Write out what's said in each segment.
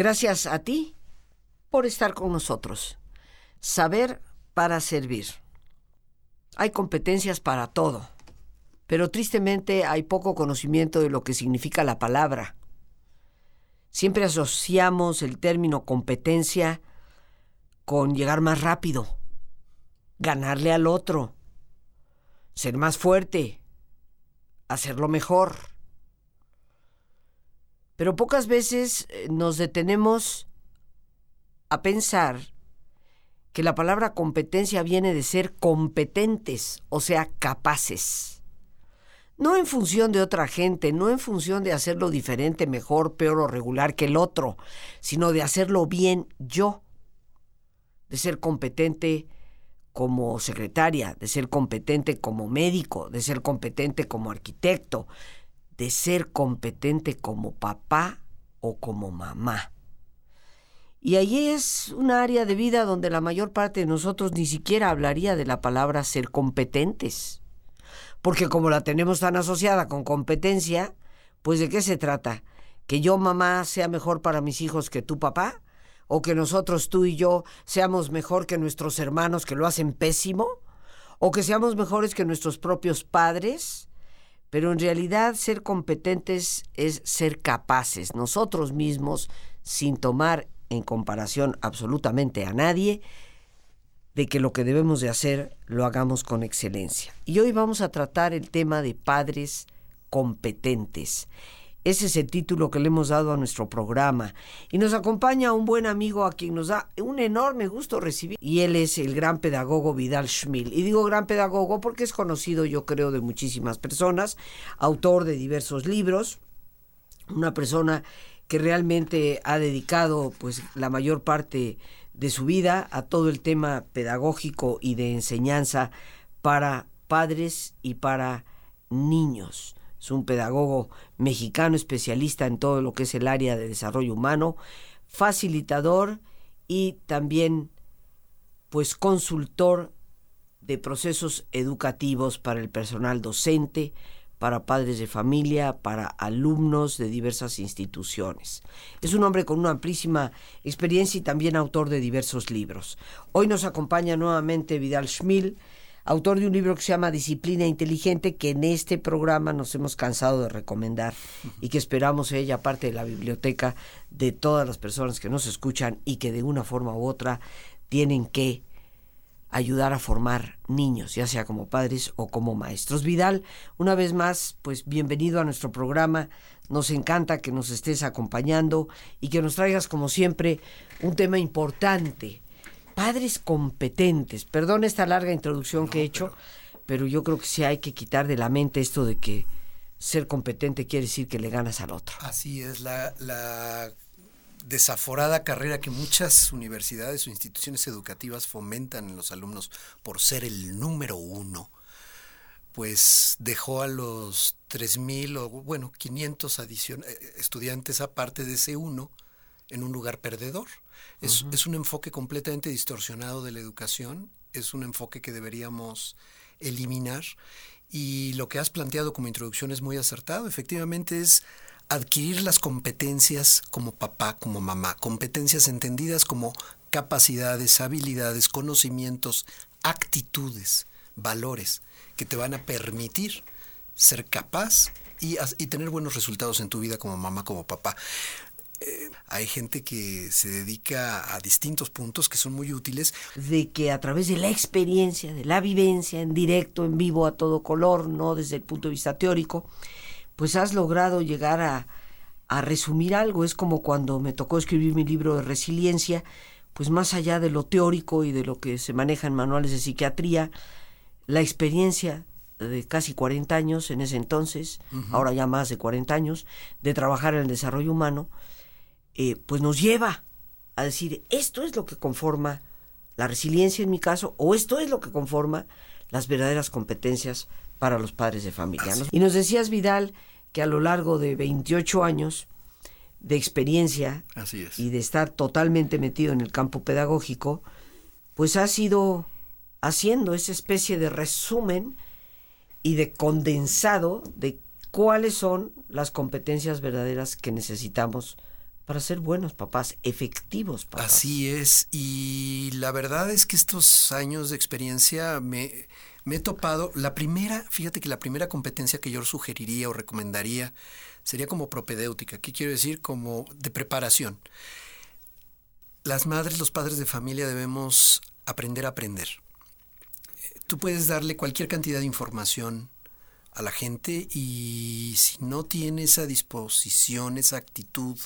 Gracias a ti por estar con nosotros. Saber para servir. Hay competencias para todo, pero tristemente hay poco conocimiento de lo que significa la palabra. Siempre asociamos el término competencia con llegar más rápido, ganarle al otro, ser más fuerte, hacerlo mejor. Pero pocas veces eh, nos detenemos a pensar que la palabra competencia viene de ser competentes, o sea, capaces. No en función de otra gente, no en función de hacerlo diferente, mejor, peor o regular que el otro, sino de hacerlo bien yo, de ser competente como secretaria, de ser competente como médico, de ser competente como arquitecto, de ser competente como papá o como mamá. Y allí es un área de vida donde la mayor parte de nosotros ni siquiera hablaría de la palabra ser competentes. Porque como la tenemos tan asociada con competencia, pues de qué se trata? ¿Que yo mamá sea mejor para mis hijos que tu papá? ¿O que nosotros tú y yo seamos mejor que nuestros hermanos que lo hacen pésimo? ¿O que seamos mejores que nuestros propios padres? Pero en realidad ser competentes es ser capaces nosotros mismos, sin tomar en comparación absolutamente a nadie, de que lo que debemos de hacer lo hagamos con excelencia. Y hoy vamos a tratar el tema de padres competentes. Ese es el título que le hemos dado a nuestro programa. Y nos acompaña un buen amigo a quien nos da un enorme gusto recibir. Y él es el gran pedagogo Vidal Schmil. Y digo gran pedagogo porque es conocido, yo creo, de muchísimas personas, autor de diversos libros, una persona que realmente ha dedicado pues la mayor parte de su vida a todo el tema pedagógico y de enseñanza para padres y para niños es un pedagogo mexicano especialista en todo lo que es el área de desarrollo humano, facilitador y también pues consultor de procesos educativos para el personal docente, para padres de familia, para alumnos de diversas instituciones. Es un hombre con una amplísima experiencia y también autor de diversos libros. Hoy nos acompaña nuevamente Vidal Schmil, autor de un libro que se llama Disciplina Inteligente, que en este programa nos hemos cansado de recomendar y que esperamos ella parte de la biblioteca de todas las personas que nos escuchan y que de una forma u otra tienen que ayudar a formar niños, ya sea como padres o como maestros. Vidal, una vez más, pues bienvenido a nuestro programa. Nos encanta que nos estés acompañando y que nos traigas, como siempre, un tema importante padres competentes. Perdón esta larga introducción que he hecho, pero... yo creo que sí hay que quitar de la mente esto de que ser competente quiere decir que le ganas al otro. Así es, la, la desaforada carrera que muchas universidades o instituciones educativas fomentan en los alumnos por ser el número uno, pues dejó a los 3.000 o bueno, 500 eh, estudiantes aparte de ese uno en un lugar perdedor. Es, un enfoque completamente distorsionado de la educación, es un enfoque que deberíamos eliminar y lo que has planteado como introducción es muy acertado. Efectivamente es adquirir las competencias como papá, como mamá, competencias entendidas como capacidades, habilidades, conocimientos, actitudes, valores que te van a permitir ser capaz y, y, tener buenos resultados en tu vida como mamá, como papá. Eh, hay gente que se dedica a distintos puntos que son muy útiles. De que a través de la experiencia, de la vivencia en directo, en vivo, a todo color, no desde el punto de vista teórico, pues has logrado llegar a, a resumir algo. Es como cuando me tocó escribir mi libro de resiliencia, pues más allá de lo teórico y de lo que se maneja en manuales de psiquiatría, la experiencia de casi 40 años en ese entonces, ahora ya más de 40 años, de trabajar en el desarrollo humano, eh, pues nos lleva a decir, esto es lo que conforma la resiliencia en mi caso, o esto es lo que conforma las verdaderas competencias para los padres de familia. Y nos decías, Vidal, que a lo largo de 28 años de experiencia y de estar totalmente metido en el campo pedagógico, pues has ido haciendo esa especie de resumen y de condensado de cuáles son las competencias verdaderas que necesitamos para ser buenos papás, efectivos papás. Así es, y la verdad es que estos años de experiencia me, me he topado, la primera, fíjate que la primera competencia que yo sugeriría o recomendaría sería como propedéutica, ¿qué quiero decir? Como de preparación. Las madres, los padres de familia debemos aprender a aprender. Tú puedes darle cualquier cantidad de información a la gente y si no tiene esa disposición, esa actitud,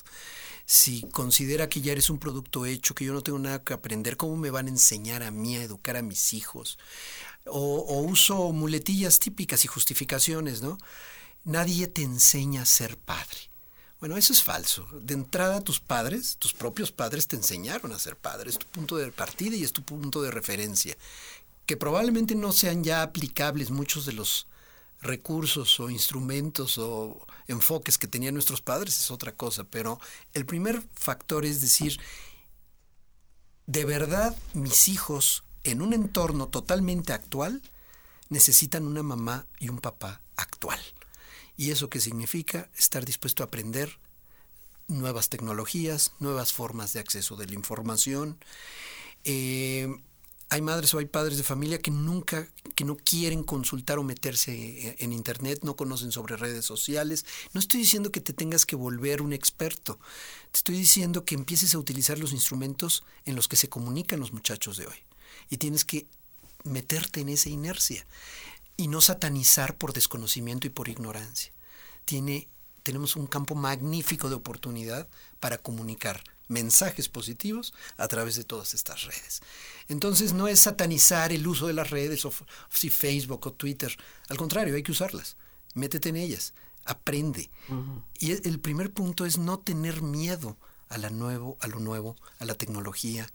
si considera que ya eres un producto hecho, que yo no tengo nada que aprender, ¿cómo me van a enseñar a mí a educar a mis hijos? O, uso muletillas típicas y justificaciones, ¿no? Nadie te enseña a ser padre. Bueno, eso es falso. De entrada, tus padres, tus propios padres, te enseñaron a ser padre. Es tu punto de partida y es tu punto de referencia. Que probablemente no sean ya aplicables muchos de los recursos o instrumentos o enfoques que tenían nuestros padres es otra cosa, pero el primer factor es decir, de verdad mis hijos en un entorno totalmente actual necesitan una mamá y un papá actual. ¿Y eso qué significa? Estar dispuesto a aprender nuevas tecnologías, nuevas formas de acceso de la información. Eh, hay madres o hay padres de familia que nunca, que no quieren consultar o meterse en internet, no conocen sobre redes sociales. No estoy diciendo que te tengas que volver un experto. Te estoy diciendo que empieces a utilizar los instrumentos en los que se comunican los muchachos de hoy y tienes que meterte en esa inercia y no satanizar por desconocimiento y por ignorancia. Tiene, tenemos un campo magnífico de oportunidad para comunicar mensajes positivos a través de todas estas redes. Entonces no es satanizar el uso de las redes o si Facebook o Twitter, al contrario, hay que usarlas. Métete en ellas, aprende. Y el primer punto es no tener miedo a, la nuevo, a lo nuevo, a la tecnología.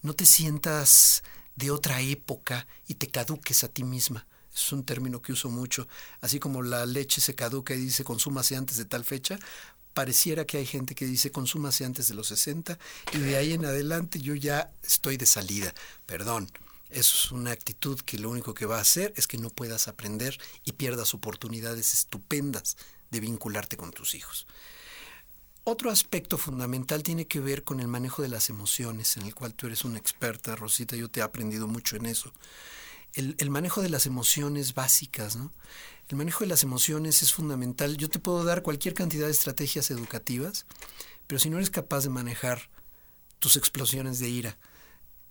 No te sientas de otra época y te caduques a ti misma. Es un término que uso mucho. Así como la leche se caduca y dice consúmase antes de tal fecha, pareciera que hay gente que dice consúmase antes de los 60 y de ahí en adelante yo ya estoy de salida. Perdón. Eso es una actitud que lo único que va a hacer es que no puedas aprender y pierdas oportunidades estupendas de vincularte con tus hijos. Otro aspecto fundamental tiene que ver con el manejo de las emociones, en el cual tú eres una experta, Rosita, yo te he aprendido mucho en eso. El, manejo de las emociones básicas, ¿no? El manejo de las emociones es fundamental. Yo te puedo dar cualquier cantidad de estrategias educativas, pero si no eres capaz de manejar tus explosiones de ira,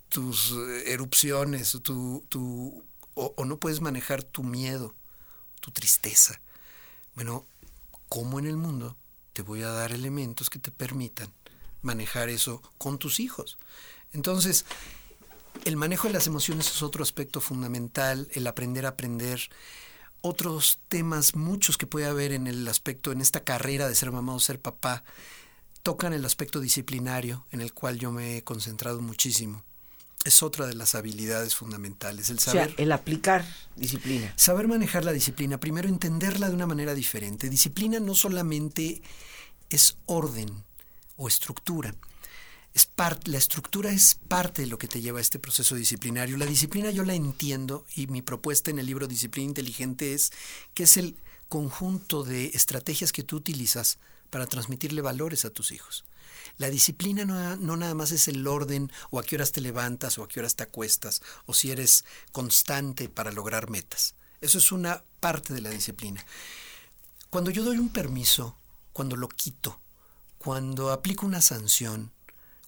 tus eh, erupciones, tu, tu, o no puedes manejar tu miedo, tu tristeza, bueno, ¿cómo en el mundo te voy a dar elementos que te permitan manejar eso con tus hijos. Entonces, el manejo de las emociones es otro aspecto fundamental, el aprender a aprender. Otros temas, muchos que puede haber en el aspecto, en esta carrera de ser mamá o ser papá, tocan el aspecto disciplinario, en el cual yo me he concentrado muchísimo es otra de las habilidades fundamentales, el saber... el aplicar disciplina. Saber manejar la disciplina, primero entenderla de una manera diferente. Disciplina no solamente es orden o estructura, la estructura es parte de lo que te lleva a este proceso disciplinario. La disciplina yo la entiendo y mi propuesta en el libro Disciplina Inteligente es que es el conjunto de estrategias que tú utilizas para transmitirle valores a tus hijos. La disciplina no, nada más es el orden o a qué horas te levantas o a qué horas te acuestas o si eres constante para lograr metas. Eso es una parte de la disciplina. Cuando yo doy un permiso, cuando lo quito, cuando aplico una sanción,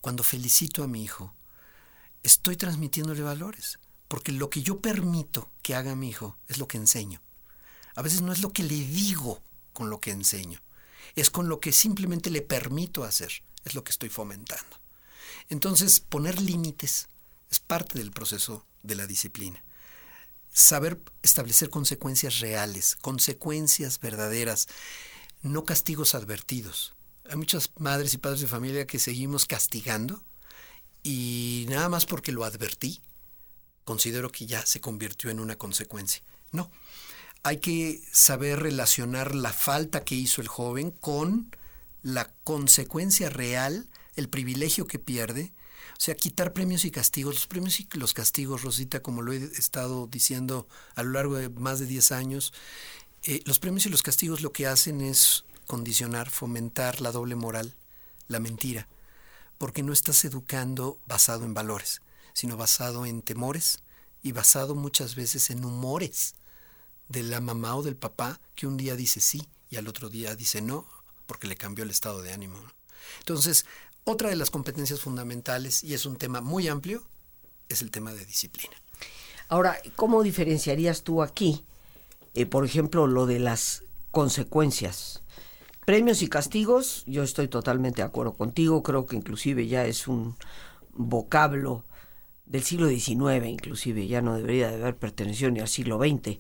cuando felicito a mi hijo, estoy transmitiéndole valores, porque lo que yo permito que haga mi hijo es lo que enseño. A veces no es lo que le digo con lo que enseño, es con lo que simplemente le permito hacer es lo que estoy fomentando. Entonces, poner límites es parte del proceso de la disciplina. Saber establecer consecuencias reales, consecuencias verdaderas, no castigos advertidos. Hay muchas madres y padres de familia que seguimos castigando y nada más porque lo advertí, considero que ya se convirtió en una consecuencia. No, hay que saber relacionar la falta que hizo el joven con la consecuencia real, el privilegio que pierde. O sea, quitar premios y castigos. Los premios y los castigos, Rosita, como lo he estado diciendo a lo largo de más de 10 años, eh, los premios y los castigos lo que hacen es condicionar, fomentar la doble moral, la mentira, porque no estás educando basado en valores, sino basado en temores y basado muchas veces en humores de la mamá o del papá que un día dice sí y al otro día dice no, porque le cambió el estado de ánimo. Entonces, otra de las competencias fundamentales, y es un tema muy amplio, es el tema de disciplina. Ahora, ¿cómo diferenciarías tú aquí, eh, por ejemplo, lo de las consecuencias? Premios y castigos, yo estoy totalmente de acuerdo contigo, creo que inclusive ya es un vocablo del siglo XIX, inclusive, ya no debería de haber pertenecido ni al siglo XX.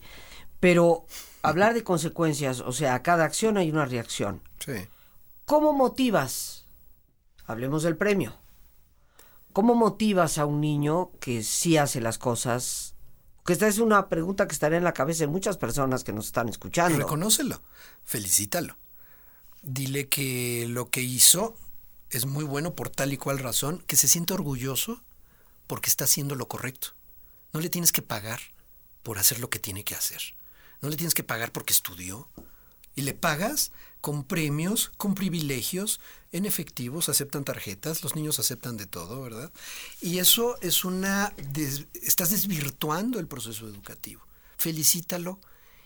Pero hablar de consecuencias, o sea, a cada acción hay una reacción. Sí. ¿Cómo motivas? Hablemos del premio. ¿Cómo motivas a un niño que sí hace las cosas? Que esta es una pregunta que estará en la cabeza de muchas personas que nos están escuchando. Reconócelo, felicítalo. Dile que lo que hizo es muy bueno por tal y cual razón, que se siente orgulloso porque está haciendo lo correcto. No le tienes que pagar por hacer lo que tiene que hacer. No le tienes que pagar porque estudió. Y le pagas con premios, con privilegios, en efectivos, aceptan tarjetas, los niños aceptan de todo, ¿verdad? Y eso es una... estás desvirtuando el proceso educativo. Felicítalo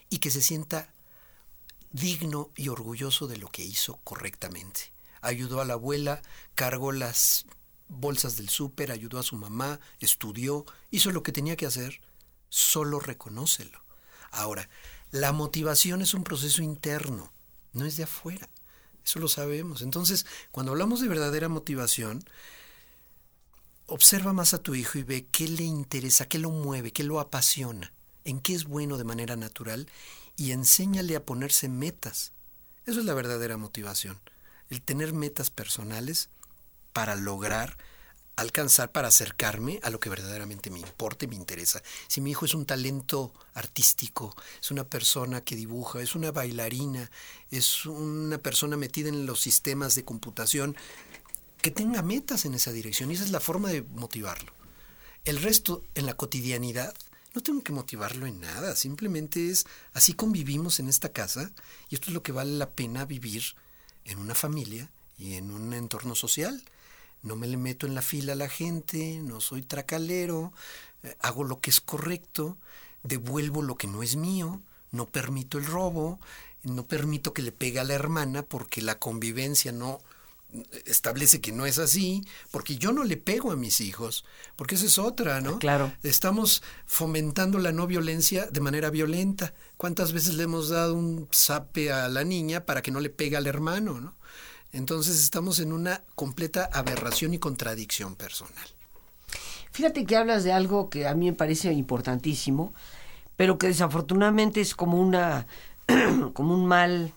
y que se sienta digno y orgulloso de lo que hizo correctamente. Ayudó a la abuela, cargó las bolsas del súper, ayudó a su mamá, estudió, hizo lo que tenía que hacer, solo reconócelo. Ahora, la motivación es un proceso interno, no es de afuera. Eso lo sabemos. Entonces, cuando hablamos de verdadera motivación, observa más a tu hijo y ve qué le interesa, qué lo mueve, qué lo apasiona, en qué es bueno de manera natural y enséñale a ponerse metas. Eso es la verdadera motivación. El tener metas personales para lograr alcanzar para acercarme a lo que verdaderamente me importa y me interesa. Si mi hijo es un talento artístico, es una persona que dibuja, es una bailarina, es una persona metida en los sistemas de computación, que tenga metas en esa dirección y esa es la forma de motivarlo. El resto, en la cotidianidad, no tengo que motivarlo en nada, simplemente es así convivimos en esta casa y esto es lo que vale la pena vivir en una familia y en un entorno social. No me le meto en la fila a la gente, no soy tracalero, eh, hago lo que es correcto, devuelvo lo que no es mío, no permito el robo, no permito que le pegue a la hermana porque la convivencia no establece que no es así, porque yo no le pego a mis hijos, porque esa es otra, ¿no? Claro. Estamos fomentando la no violencia de manera violenta. ¿Cuántas veces le hemos dado un zape a la niña para que no le pegue al hermano, ¿no? Entonces estamos en una completa aberración y contradicción personal. Fíjate que hablas de algo que a mí me parece importantísimo, pero que desafortunadamente es como una como un mal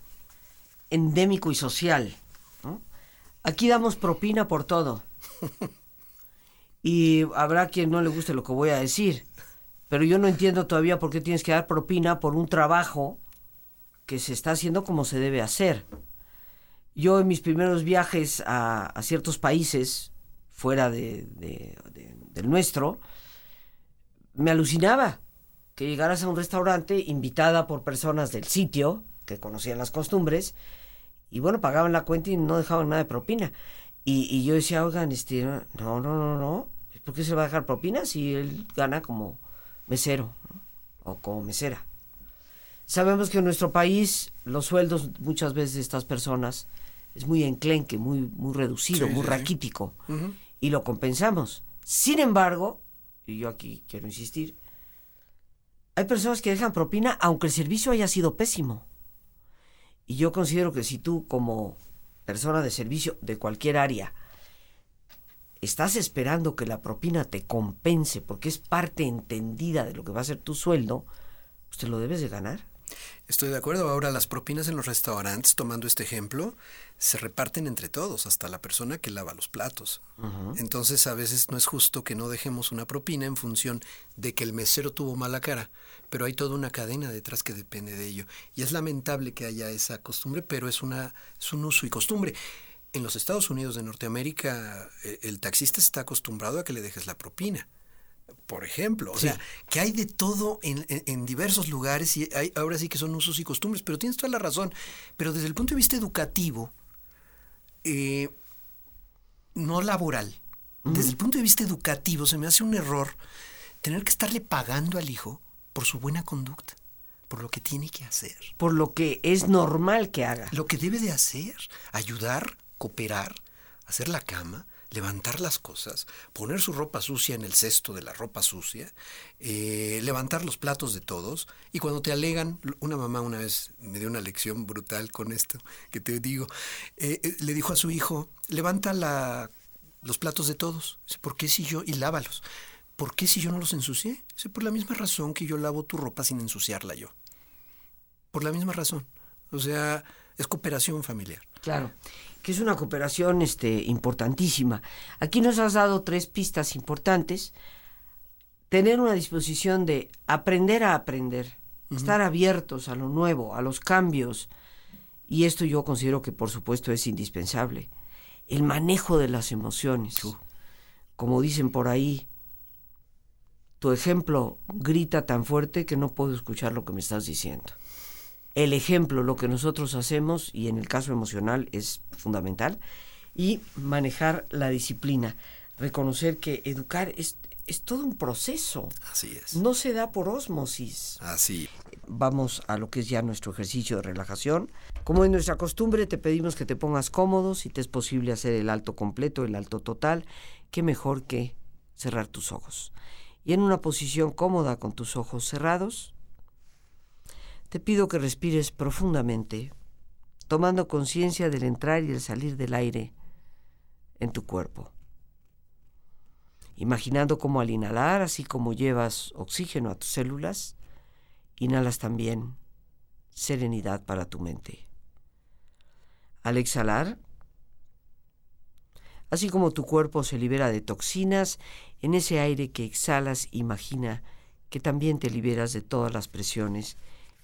endémico y social. Aquí damos propina por todo. Y habrá quien no le guste lo que voy a decir, pero yo no entiendo todavía por qué tienes que dar propina por un trabajo que se está haciendo como se debe hacer. Yo en mis primeros viajes a, ciertos países fuera de, del nuestro, me alucinaba que llegaras a un restaurante invitada por personas del sitio que conocían las costumbres y bueno, pagaban la cuenta y no dejaban nada de propina. Y, yo decía, oigan, este, no, no, no, no, ¿por qué se va a dejar propina si él gana como mesero o como mesera? Sabemos que en nuestro país los sueldos muchas veces de estas personas es muy enclenque, muy, muy reducido, muy raquítico. Y lo compensamos. Sin embargo, y yo aquí quiero insistir, hay personas que dejan propina aunque el servicio haya sido pésimo. Y yo considero que si tú como persona de servicio de cualquier área estás esperando que la propina te compense porque es parte entendida de lo que va a ser tu sueldo, pues te lo debes de ganar. Estoy de acuerdo. Ahora las propinas en los restaurantes, tomando este ejemplo, se reparten entre todos, hasta la persona que lava los platos. Entonces a veces no es justo que no dejemos una propina en función de que el mesero tuvo mala cara, pero hay toda una cadena detrás que depende de ello. Y es lamentable que haya esa costumbre, pero es, una, es un uso y costumbre. En los Estados Unidos de Norteamérica, e, el taxista está acostumbrado a que le dejes la propina por ejemplo. O sea, que hay de todo en, diversos lugares y hay, ahora sí que son usos y costumbres, pero tienes toda la razón. Pero desde el punto de vista educativo, eh, no laboral. Desde el punto de vista educativo se me hace un error tener que estarle pagando al hijo por su buena conducta, por lo que tiene que hacer. Por lo que es normal que haga. Lo que debe de hacer, ayudar, cooperar, hacer la cama, levantar las cosas, poner su ropa sucia en el cesto de la ropa sucia, eh, levantar los platos de todos y cuando te alegan, una mamá una vez me dio una lección brutal con esto que te digo, eh, eh, le dijo a su hijo, levanta la, los platos de todos, ¿por qué si yo? y lávalos. ¿Por qué si yo no los ensucié? por la misma razón que yo lavo tu ropa sin ensuciarla yo. Por la misma razón. O sea, es cooperación familiar. Claro que es una cooperación este, importantísima. Aquí nos has dado tres pistas importantes. Tener una disposición de aprender a aprender, estar abiertos a lo nuevo, a los cambios. Y esto yo considero que por supuesto es indispensable. El manejo de las emociones. Como dicen por ahí, tu ejemplo grita tan fuerte que no puedo escuchar lo que me estás diciendo el ejemplo, lo que nosotros hacemos, y en el caso emocional es fundamental, y manejar la disciplina, reconocer que educar es, es todo un proceso. Así es. No se da por osmosis. Así. Vamos a lo que es ya nuestro ejercicio de relajación. Como es nuestra costumbre, te pedimos que te pongas cómodo, si te es posible hacer el alto completo, el alto total, qué mejor que cerrar tus ojos. Y en una posición cómoda con tus ojos cerrados, te pido que respires profundamente, tomando conciencia del entrar y el salir del aire en tu cuerpo. Imaginando cómo al inhalar, así como llevas oxígeno a tus células, inhalas también serenidad para tu mente. Al exhalar, así como tu cuerpo se libera de toxinas, en ese aire que exhalas imagina que también te liberas de todas las presiones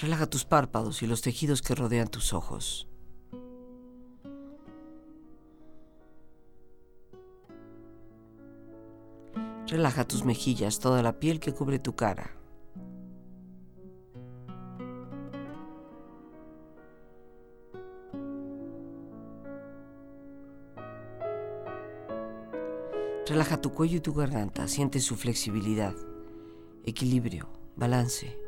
Relaja tus párpados y los tejidos que rodean tus ojos. Relaja tus mejillas, toda la piel que cubre tu cara. Relaja tu cuello y tu garganta, siente su flexibilidad, equilibrio, balance.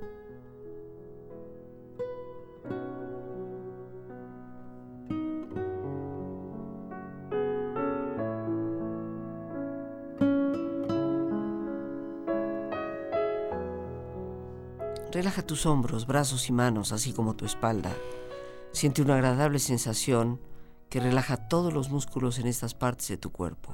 Tus hombros, brazos y manos, así como tu espalda. Siente una agradable sensación que relaja todos los músculos en estas partes de tu cuerpo.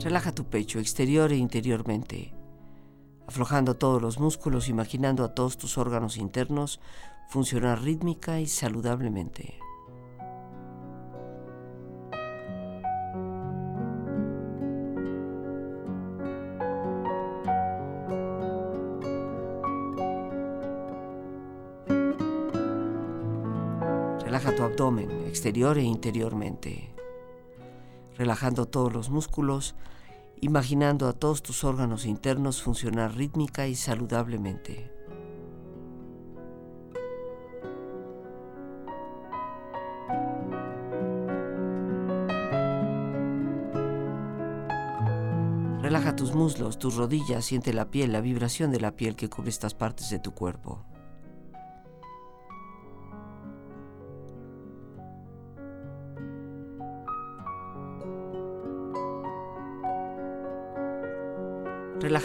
Relaja tu pecho exterior e interiormente, aflojando todos los músculos, imaginando a todos tus órganos internos funcionar rítmica y saludablemente. Exterior e interiormente, relajando todos los músculos, imaginando a todos tus órganos internos funcionar rítmica y saludablemente. Relaja tus muslos, tus rodillas, siente la piel, la vibración de la piel que cubre estas partes de tu cuerpo.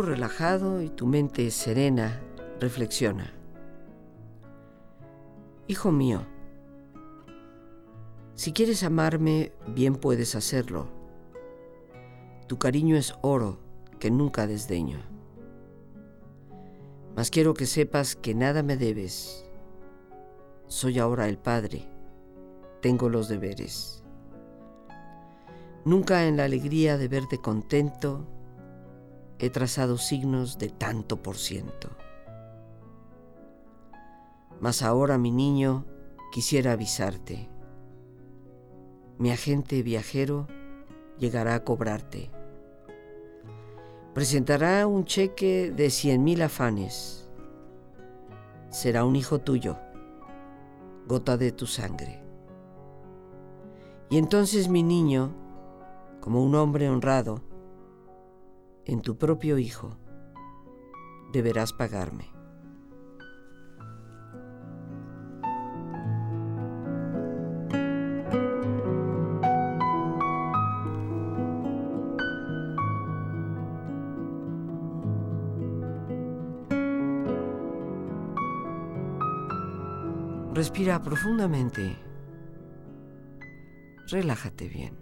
Relajado y tu mente serena, reflexiona. Hijo mío, si quieres amarme, bien puedes hacerlo. Tu cariño es oro que nunca desdeño. Mas quiero que sepas que nada me debes. Soy ahora el Padre, tengo los deberes. Nunca en la alegría de verte contento, he trazado signos de tanto por ciento. Mas ahora, mi niño, quisiera avisarte. Mi agente viajero llegará a cobrarte. Presentará un cheque de cien mil afanes. Será un hijo tuyo, gota de tu sangre. Y entonces mi niño, como un hombre honrado, en tu propio Hijo, deberás pagarme. Respira profundamente. Relájate bien.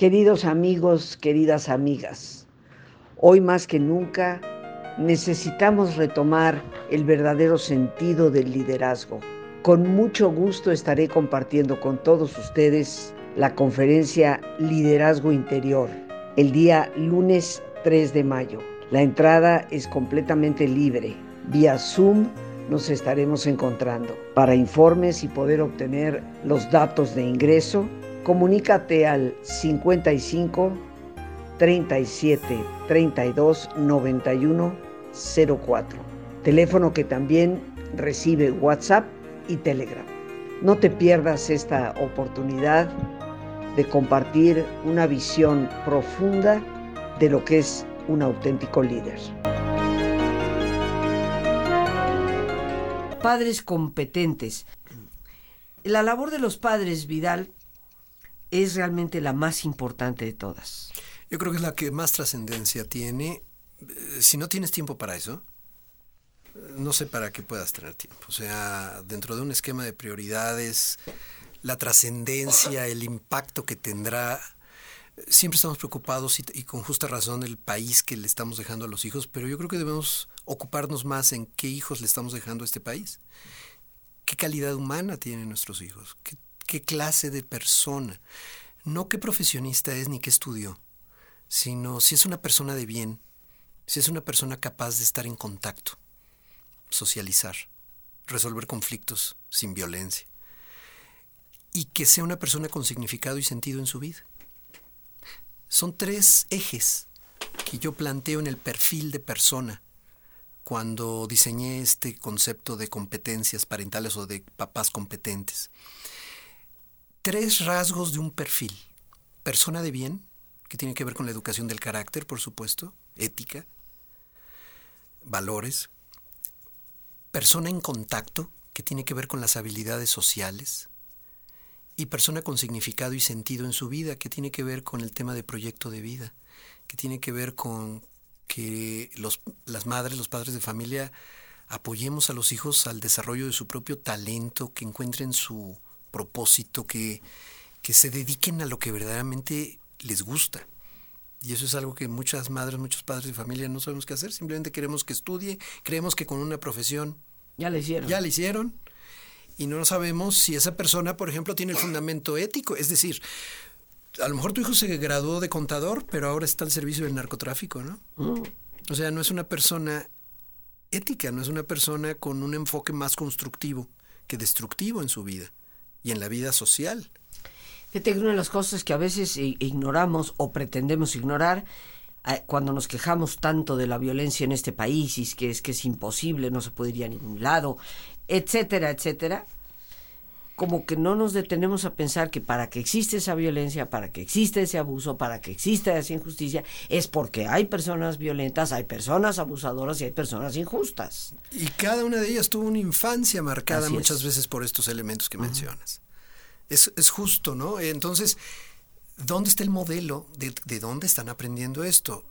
Queridos amigos, queridas amigas, hoy más que nunca necesitamos retomar el verdadero sentido del liderazgo. Con mucho gusto estaré compartiendo con todos ustedes la conferencia Liderazgo Interior el día lunes 3 de mayo. La entrada es completamente libre. Vía Zoom nos estaremos encontrando. Para informes y poder obtener los datos de ingreso, comunícate al 55 37 32 91 04. Teléfono que también recibe WhatsApp y Telegram. No te pierdas esta oportunidad de compartir una visión profunda de lo que es un auténtico líder. Padres competentes. La labor de los padres, Vidal, es realmente la más importante de todas. Yo creo que es la que más trascendencia tiene. Eh, si no tienes tiempo para eso, no sé para qué puedas tener tiempo. O sea, dentro de un esquema de prioridades, la trascendencia, el impacto que tendrá. Siempre estamos preocupados y, con justa razón el país que le estamos dejando a los hijos, pero yo creo que debemos ocuparnos más en qué hijos le estamos dejando a este país. ¿Qué calidad humana tienen nuestros hijos? ¿Qué qué clase de persona, no qué profesionista es ni qué estudió, sino si es una persona de bien, si es una persona capaz de estar en contacto, socializar, resolver conflictos sin violencia, y que sea una persona con significado y sentido en su vida. Son tres ejes que yo planteo en el perfil de persona cuando diseñé este concepto de competencias parentales o de papás competentes tres rasgos de un perfil. Persona de bien, que tiene que ver con la educación del carácter, por supuesto, ética, valores. Persona en contacto, que tiene que ver con las habilidades sociales. Y persona con significado y sentido en su vida, que tiene que ver con el tema de proyecto de vida, que tiene que ver con que los, las madres, los padres de familia apoyemos a los hijos al desarrollo de su propio talento, que encuentren su propósito, que, que se dediquen a lo que verdaderamente les gusta. Y eso es algo que muchas madres, muchos padres de familia no sabemos qué hacer. Simplemente queremos que estudie, creemos que con una profesión ya le hicieron. Ya le hicieron. Y no sabemos si esa persona, por ejemplo, tiene el fundamento ético. Es decir, a lo mejor tu hijo se graduó de contador, pero ahora está al servicio del narcotráfico, ¿no? Mm. O sea, no es una persona ética, no es una persona con un enfoque más constructivo que destructivo en su vida y en la vida social. Fíjate que una de las cosas que a veces ignoramos o pretendemos ignorar eh, cuando nos quejamos tanto de la violencia en este país y es que es que es imposible, no se puede ir a ningún lado, etcétera, etcétera, como que no nos detenemos a pensar que para que existe esa violencia, para que existe ese abuso, para que exista esa injusticia, es porque hay personas violentas, hay personas abusadoras y hay personas injustas. Y cada una de ellas tuvo una infancia marcada muchas veces por estos elementos que mencionas es, justo, ¿no? Entonces, ¿dónde está el modelo? ¿De, ¿De, dónde están aprendiendo esto?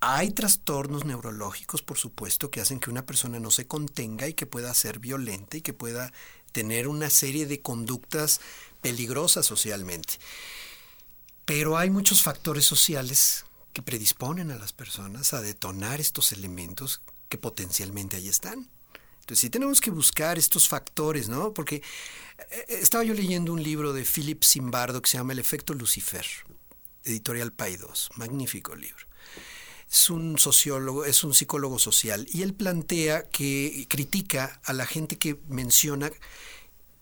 Hay trastornos neurológicos, por supuesto, que hacen que una persona no se contenga y que pueda ser violenta y que pueda tener una serie de conductas peligrosas socialmente. Pero hay muchos factores sociales que predisponen a las personas a detonar estos elementos que potencialmente ahí están. Entonces sí tenemos que buscar estos factores, ¿no? Porque eh, estaba yo leyendo un libro de Philip Zimbardo que se llama El efecto Lucifer, editorial Paidós, magnífico libro. Es un sociólogo, es un psicólogo social y él plantea que critica a la gente que menciona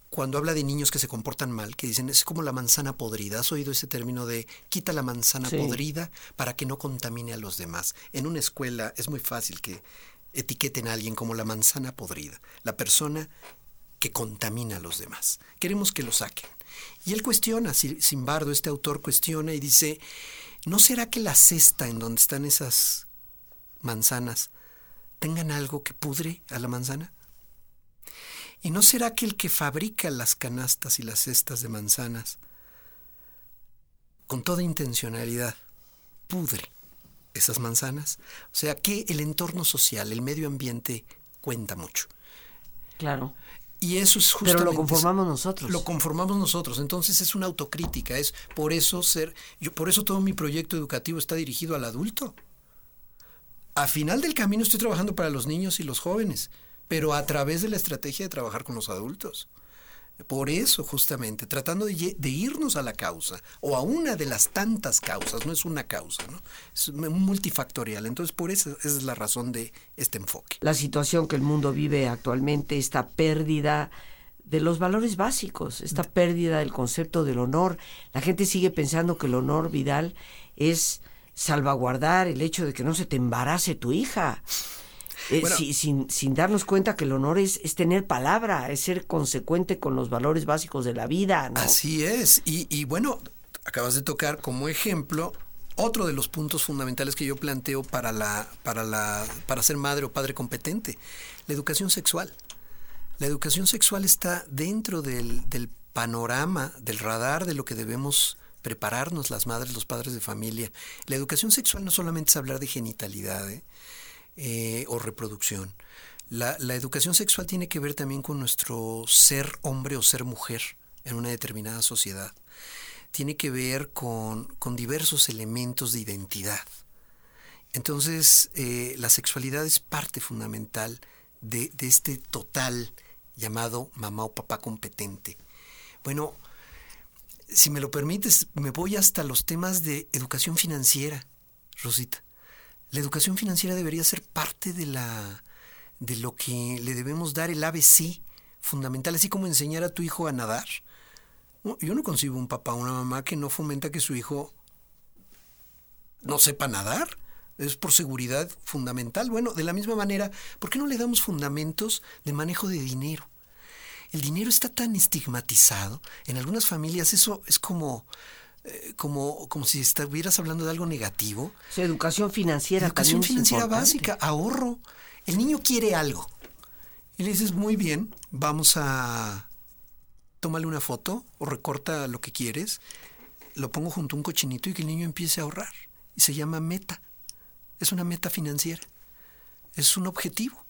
cuando habla de niños que se comportan mal, que dicen es como la manzana podrida. ¿Has oído ese término de quita la manzana podrida para que no contamine a los demás? En una escuela es muy fácil que etiqueten a alguien como la manzana podrida, la persona que contamina a los demás. Queremos que lo saquen. Y él cuestiona, Simbardo, este autor cuestiona y dice, ¿no será que la cesta en donde están esas manzanas tengan algo que pudre a la manzana? ¿Y no será que el que fabrica las canastas y las cestas de manzanas, con toda intencionalidad, pudre esas manzanas. O sea que el entorno social, el medio ambiente cuenta mucho. Claro. Y eso es justamente... Pero lo conformamos nosotros. Lo conformamos nosotros. Entonces es una autocrítica. Es por eso ser... Yo, por eso todo mi proyecto educativo está dirigido al adulto. A final del camino estoy trabajando para los niños y los jóvenes, pero a través de la estrategia de trabajar con los adultos. Por eso, justamente, tratando de, irnos a la causa, o a una de las tantas causas, no es una causa, ¿no? es multifactorial. Entonces, por eso esa es la razón de este enfoque. La situación que el mundo vive actualmente, esta pérdida de los valores básicos, esta pérdida del concepto del honor. La gente sigue pensando que el honor, Vidal, es salvaguardar el hecho de que no se te embarace tu hija. Eh, sin, sin, darnos cuenta que el honor es, es, tener palabra, es ser consecuente con los valores básicos de la vida. Así es. Y, y bueno, acabas de tocar como ejemplo otro de los puntos fundamentales que yo planteo para la, para la, para ser madre o padre competente, la educación sexual. La educación sexual está dentro del, del panorama, del radar de lo que debemos prepararnos las madres, los padres de familia. La educación sexual no solamente es hablar de genitalidad, ¿eh? Eh, o reproducción. La, educación sexual tiene que ver también con nuestro ser hombre o ser mujer en una determinada sociedad. Tiene que ver con, diversos elementos de identidad. Entonces, eh, la sexualidad es parte fundamental de, de, este total llamado mamá o papá competente. Bueno, si me lo permites, me voy hasta los temas de educación financiera, Rosita. La educación financiera debería ser parte de la de lo que le debemos dar el ABC fundamental, así como enseñar a tu hijo a nadar. Yo no concibo un papá o una mamá que no fomenta que su hijo no sepa nadar. Es por seguridad fundamental. Bueno, de la misma manera, ¿por qué no le damos fundamentos de manejo de dinero? El dinero está tan estigmatizado. En algunas familias eso es como eh, como, como si estuvieras hablando de algo negativo. educación financiera. Educación financiera básica, ahorro. El niño quiere algo. Y le dices, muy bien, vamos a... Tómale una foto o recorta lo que quieres, lo pongo junto a un cochinito y que el niño empiece a ahorrar. Y se llama meta. Es una meta financiera. Es un objetivo.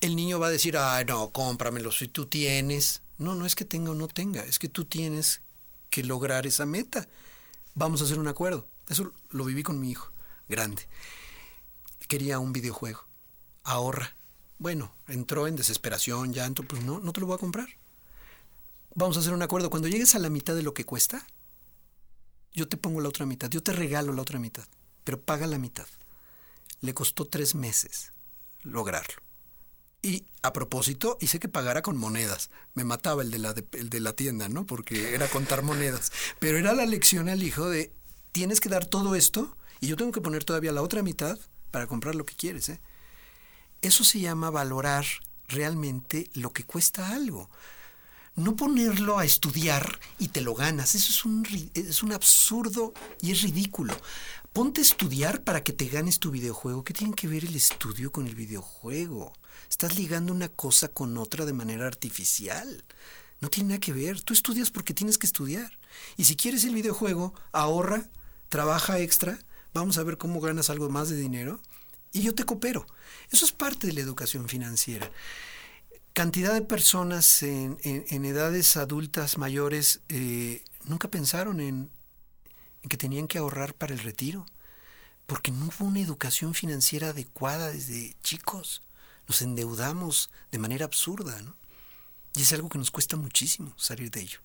el niño va a decir, ay, no, cómpramelo si tú tienes. No, no es que tenga o no tenga, es que tú tienes que lograr esa meta. Vamos a hacer un acuerdo. Eso lo viví con mi hijo, grande. Quería un videojuego. Ahorra. Bueno, entró en desesperación, llanto, pues no, no te lo voy a comprar. Vamos a hacer un acuerdo. Cuando llegues a la mitad de lo que cuesta, yo te pongo la otra mitad, yo te regalo la otra mitad, pero paga la mitad. Le costó tres meses lograrlo. Y a propósito, hice que pagara con monedas. Me mataba el de, la, el de la tienda, ¿no? Porque era contar monedas. Pero era la lección al hijo de, tienes que dar todo esto y yo tengo que poner todavía la otra mitad para comprar lo que quieres. ¿eh? Eso se llama valorar realmente lo que cuesta algo. No ponerlo a estudiar y te lo ganas. Eso es un, es un absurdo y es ridículo. Ponte a estudiar para que te ganes tu videojuego. ¿Qué tiene que ver el estudio con el videojuego? Estás ligando una cosa con otra de manera artificial. No tiene nada que ver. Tú estudias porque tienes que estudiar. Y si quieres el videojuego, ahorra, trabaja extra, vamos a ver cómo ganas algo más de dinero y yo te coopero. Eso es parte de la educación financiera. Cantidad de personas en, edades adultas mayores eh, nunca pensaron en, en que tenían que ahorrar para el retiro, porque no hubo una educación financiera adecuada desde chicos. Nos endeudamos de manera absurda, ¿no? Y es algo que nos cuesta muchísimo salir de ello.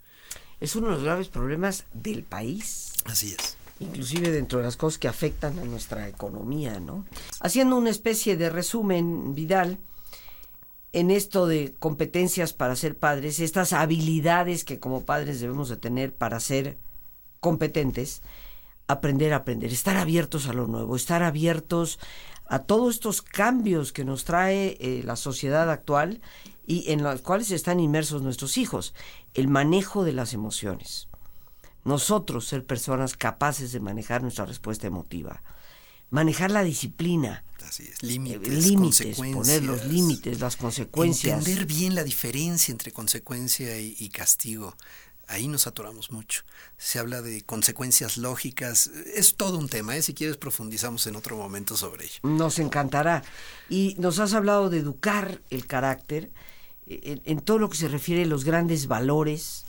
Es uno de los graves problemas del país. Así es inclusive dentro de las cosas que afectan a nuestra economía, ¿no? Haciendo una especie de resumen, Vidal, en esto de competencias para ser padres, estas habilidades que como padres debemos de tener para ser competentes, aprender a aprender, estar abiertos a lo nuevo, estar abiertos a todos estos cambios que nos trae eh, la sociedad actual y en los cuales están inmersos nuestros hijos, el manejo de las emociones nosotros ser personas capaces de manejar nuestra respuesta emotiva. Manejar la disciplina. Así es. Límites, límites poner los límites, las consecuencias. Entender bien la diferencia entre consecuencia y, castigo. Ahí nos atoramos mucho. Se habla de consecuencias lógicas. Es todo un tema. ¿eh? Si quieres profundizamos en otro momento sobre ello. Nos encantará. Y nos has hablado de educar el carácter en, en todo lo que se refiere a los grandes valores,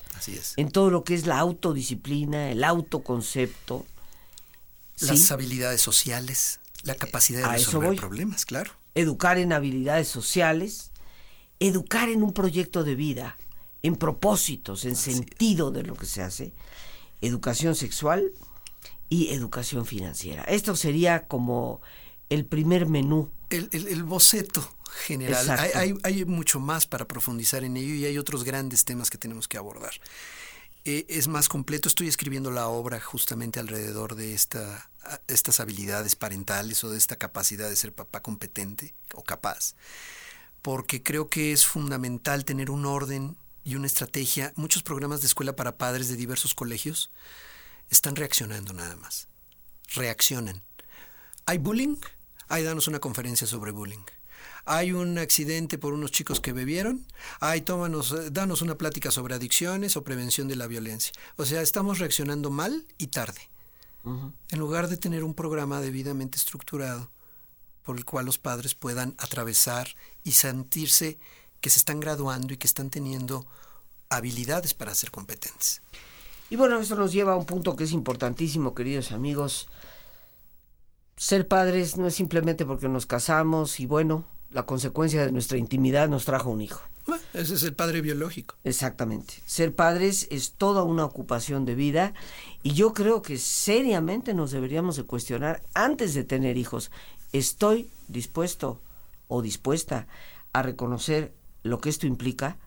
en todo lo que es la autodisciplina, el autoconcepto. Las habilidades sociales, la capacidad de resolver problemas, claro. Educar en habilidades sociales, educar en un proyecto de vida, en propósitos, en sentido de lo que se hace, educación sexual y educación financiera. Esto sería como el primer menú. el boceto general. Hay, hay, mucho más para profundizar en ello y hay otros grandes temas que tenemos que abordar. Eh, es más completo, estoy escribiendo la obra justamente alrededor de esta, estas habilidades parentales o de esta capacidad de ser papá competente o capaz, porque creo que es fundamental tener un orden y una estrategia. Muchos programas de escuela para padres de diversos colegios están reaccionando nada más. Reaccionan. ¿Hay bullying? Ahí danos una conferencia sobre bullying hay un accidente por unos chicos que bebieron, ay, tómanos, eh, danos una plática sobre adicciones o prevención de la violencia. O sea, estamos reaccionando mal y tarde. En lugar de tener un programa debidamente estructurado por el cual los padres puedan atravesar y sentirse que se están graduando y que están teniendo habilidades para ser competentes. Y bueno, esto nos lleva a un punto que es importantísimo, queridos amigos. Ser padres no es simplemente porque nos casamos y bueno, la consecuencia de nuestra intimidad nos trajo un hijo. ese es el padre biológico. Exactamente. Ser padres es toda una ocupación de vida y yo creo que seriamente nos deberíamos de cuestionar antes de tener hijos. ¿Estoy dispuesto o dispuesta a reconocer lo que esto implica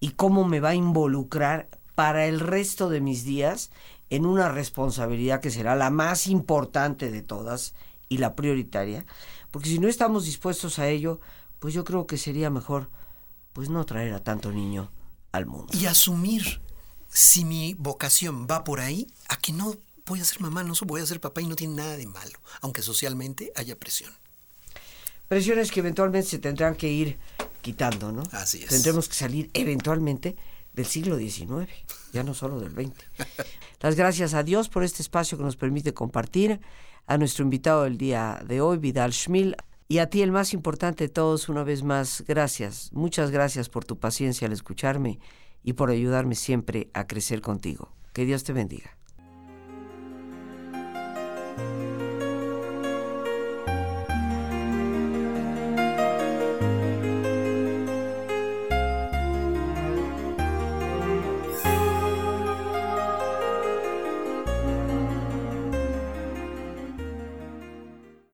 y cómo me va a involucrar para el resto de mis días en una responsabilidad que será la más importante de todas y la prioritaria? Porque si no estamos dispuestos a ello, pues yo creo que sería mejor pues no traer a tanto niño al mundo. Y asumir si mi vocación va por ahí, a que no voy a ser mamá, no voy a ser papá y no tiene nada de malo, aunque socialmente haya presión. Presiones que eventualmente se tendrán que ir quitando, ¿no? Así es. Tendremos que salir eventualmente del siglo XIX, ya no solo del XX. Las gracias a Dios por este espacio que nos permite compartir a nuestro invitado del día de hoy, Vidal Schmil, Y a ti el más importante de todos, una vez más, gracias. Muchas gracias por tu paciencia al escucharme y por ayudarme siempre a crecer contigo. Que Dios te bendiga.